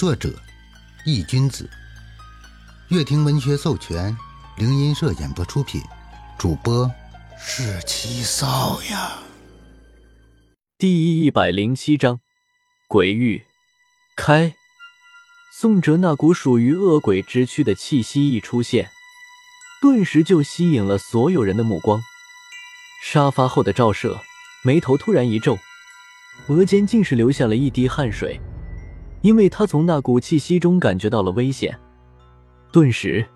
作者：易君子，乐亭文学授权，灵音社演播出品，主播是七少呀。第一百零七章，鬼域开。宋哲那股属于恶鬼之躯的气息一出现，顿时就吸引了所有人的目光。沙发后的赵射眉头突然一皱，额间竟是流下了一滴汗水，因为他从那股气息中感觉到了危险。顿时，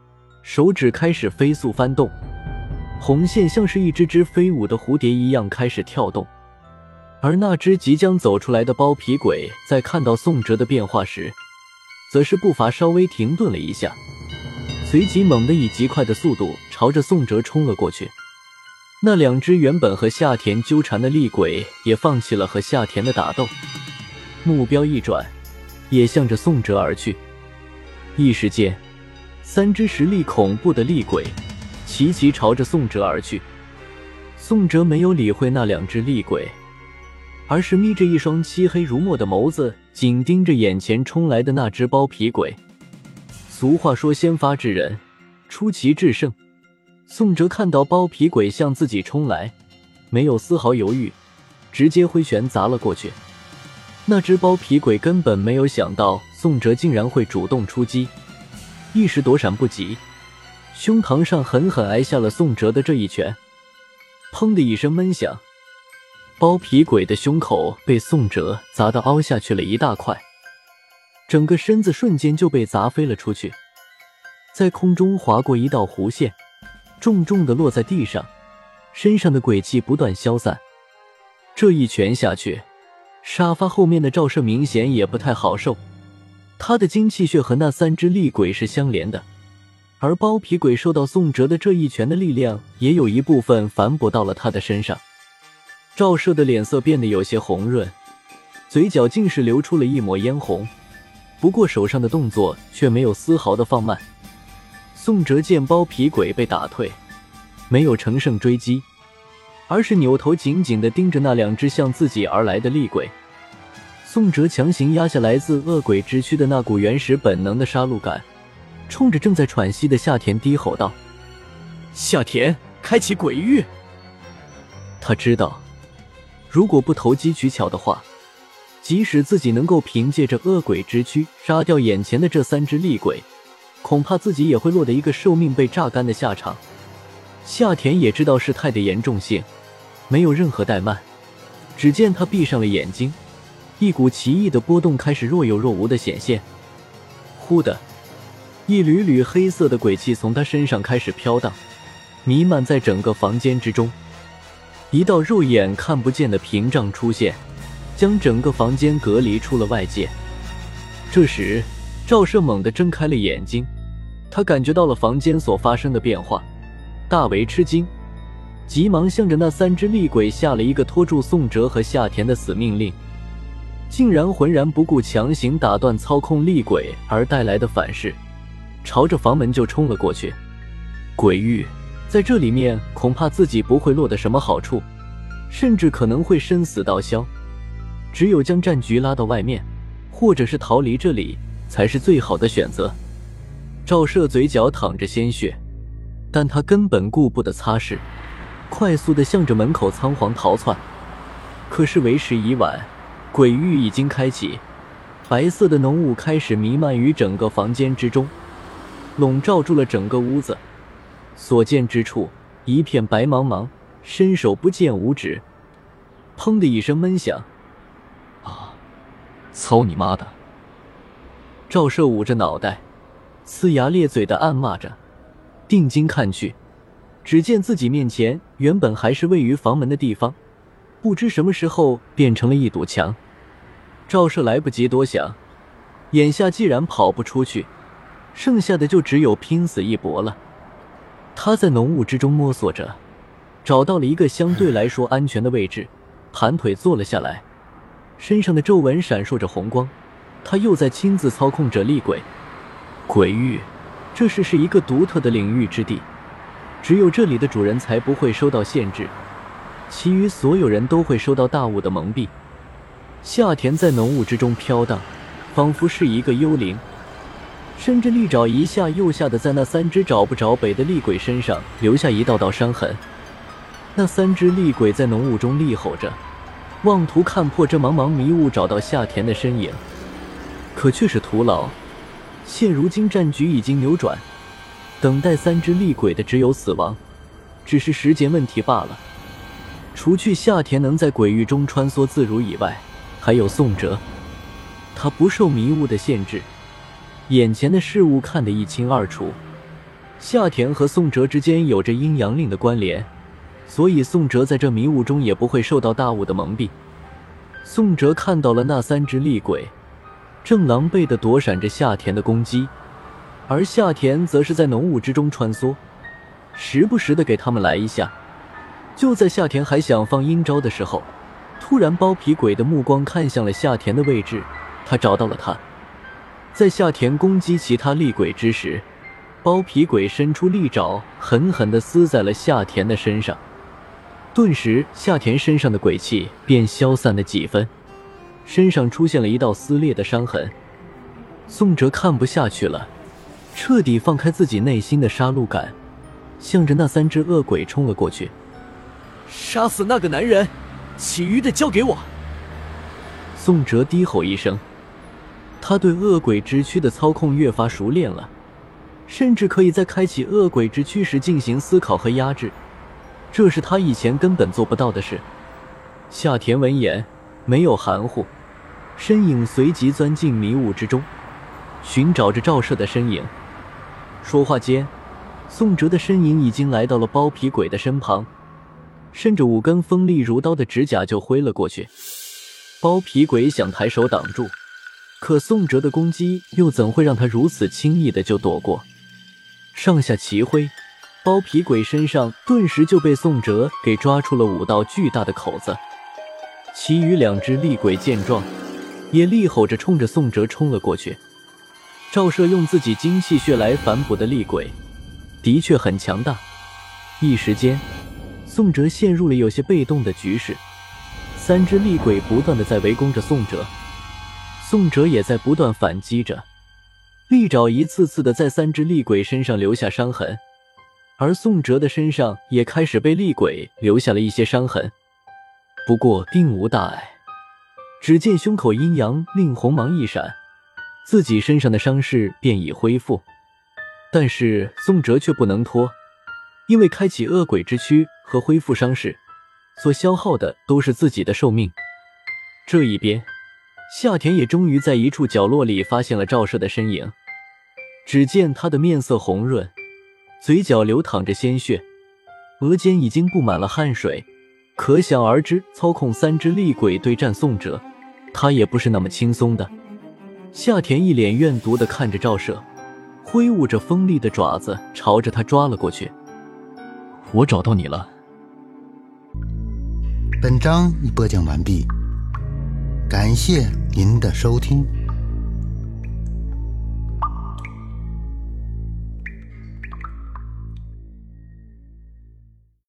手指开始飞速翻动，红线像是一只只飞舞的蝴蝶一样开始跳动。而那只即将走出来的包皮鬼，在看到宋哲的变化时，则是步伐稍微停顿了一下，随即猛地以极快的速度朝着宋哲冲了过去。那两只原本和夏田纠缠的厉鬼也放弃了和夏田的打斗，目标一转，也向着宋哲而去。一时间，三只实力恐怖的厉鬼齐齐朝着宋哲而去。宋哲没有理会那两只厉鬼，而是眯着一双漆黑如墨的眸子，紧盯着眼前冲来的那只包皮鬼。俗话说：“先发制人，出奇制胜。”宋哲看到包皮鬼向自己冲来，没有丝毫犹豫，直接挥拳砸了过去。那只包皮鬼根本没有想到宋哲竟然会主动出击，一时躲闪不及，胸膛上狠狠挨下了宋哲的这一拳。砰的一声闷响，包皮鬼的胸口被宋哲砸得凹下去了一大块，整个身子瞬间就被砸飞了出去，在空中划过一道弧线。重重的落在地上，身上的鬼气不断消散。这一拳下去，沙发后面的赵射明显也不太好受。他的精气血和那三只厉鬼是相连的，而包皮鬼受到宋哲的这一拳的力量，也有一部分反哺到了他的身上。赵射的脸色变得有些红润，嘴角竟是流出了一抹嫣红，不过手上的动作却没有丝毫的放慢。宋哲见包皮鬼被打退，没有乘胜追击，而是扭头紧紧地盯着那两只向自己而来的厉鬼。宋哲强行压下来自恶鬼之躯的那股原始本能的杀戮感，冲着正在喘息的夏田低吼道：“夏田，开启鬼域！”他知道，如果不投机取巧的话，即使自己能够凭借着恶鬼之躯杀掉眼前的这三只厉鬼。恐怕自己也会落得一个寿命被榨干的下场。夏田也知道事态的严重性，没有任何怠慢。只见他闭上了眼睛，一股奇异的波动开始若有若无的显现。忽的一缕缕黑色的鬼气从他身上开始飘荡，弥漫在整个房间之中。一道肉眼看不见的屏障出现，将整个房间隔离出了外界。这时，赵胜猛地睁开了眼睛。他感觉到了房间所发生的变化，大为吃惊，急忙向着那三只厉鬼下了一个拖住宋哲和夏田的死命令，竟然浑然不顾强行打断操控厉鬼而带来的反噬，朝着房门就冲了过去。鬼域在这里面，恐怕自己不会落得什么好处，甚至可能会身死道消。只有将战局拉到外面，或者是逃离这里，才是最好的选择。赵射嘴角淌着鲜血，但他根本顾不得擦拭，快速的向着门口仓皇逃窜。可是为时已晚，鬼域已经开启，白色的浓雾开始弥漫于整个房间之中，笼罩住了整个屋子。所见之处一片白茫茫，伸手不见五指。砰的一声闷响，啊！操你妈的！赵射捂着脑袋。呲牙咧嘴的暗骂着，定睛看去，只见自己面前原本还是位于房门的地方，不知什么时候变成了一堵墙。赵射来不及多想，眼下既然跑不出去，剩下的就只有拼死一搏了。他在浓雾之中摸索着，找到了一个相对来说安全的位置，盘腿坐了下来，身上的皱纹闪烁着红光，他又在亲自操控着厉鬼。鬼域，这是是一个独特的领域之地，只有这里的主人才不会受到限制，其余所有人都会受到大雾的蒙蔽。夏田在浓雾之中飘荡，仿佛是一个幽灵。甚至利爪一下又下的在那三只找不着北的厉鬼身上留下一道道伤痕。那三只厉鬼在浓雾中厉吼着，妄图看破这茫茫迷雾，找到夏田的身影，可却是徒劳。现如今战局已经扭转，等待三只厉鬼的只有死亡，只是时间问题罢了。除去夏田能在鬼域中穿梭自如以外，还有宋哲，他不受迷雾的限制。眼前的事物看得一清二楚，夏田和宋哲之间有着阴阳令的关联，所以宋哲在这迷雾中也不会受到大雾的蒙蔽。宋哲看到了那三只厉鬼，正狼狈地躲闪着夏田的攻击，而夏田则是在浓雾之中穿梭，时不时的给他们来一下。就在夏田还想放阴招的时候，突然包皮鬼的目光看向了夏田的位置，他找到了他。在夏田攻击其他厉鬼之时，包皮鬼伸出利爪，狠狠地撕在了夏田的身上。顿时，夏田身上的鬼气便消散了几分，身上出现了一道撕裂的伤痕。宋哲看不下去了，彻底放开自己内心的杀戮感，向着那三只恶鬼冲了过去。杀死那个男人，其余的交给我。宋哲低吼一声。他对恶鬼之躯的操控越发熟练了，甚至可以在开启恶鬼之躯时进行思考和压制，这是他以前根本做不到的事。夏田闻言没有含糊，身影随即钻进迷雾之中，寻找着照射的身影。说话间，宋哲的身影已经来到了包皮鬼的身旁，伸着五根锋利如刀的指甲就挥了过去。包皮鬼想抬手挡住。可宋哲的攻击又怎会让他如此轻易的就躲过？上下齐挥，包皮鬼身上顿时就被宋哲给抓出了五道巨大的口子。其余两只厉鬼见状，也厉吼着冲着宋哲冲了过去。赵射用自己精气血来反哺的厉鬼，的确很强大。一时间，宋哲陷入了有些被动的局势。三只厉鬼不断的在围攻着宋哲。宋哲也在不断反击着，利爪一次次的在三只厉鬼身上留下伤痕，而宋哲的身上也开始被厉鬼留下了一些伤痕，不过并无大碍。只见胸口阴阳令红芒一闪，自己身上的伤势便已恢复，但是宋哲却不能拖，因为开启恶鬼之躯和恢复伤势所消耗的都是自己的寿命。这一边。夏田也终于在一处角落里发现了赵射的身影。只见他的面色红润，嘴角流淌着鲜血，额间已经布满了汗水，可想而知，操控三只厉鬼对战宋哲，他也不是那么轻松的。夏田一脸怨毒的看着赵射，挥舞着锋利的爪子朝着他抓了过去。我找到你了。本章已播讲完毕。感谢您的收听。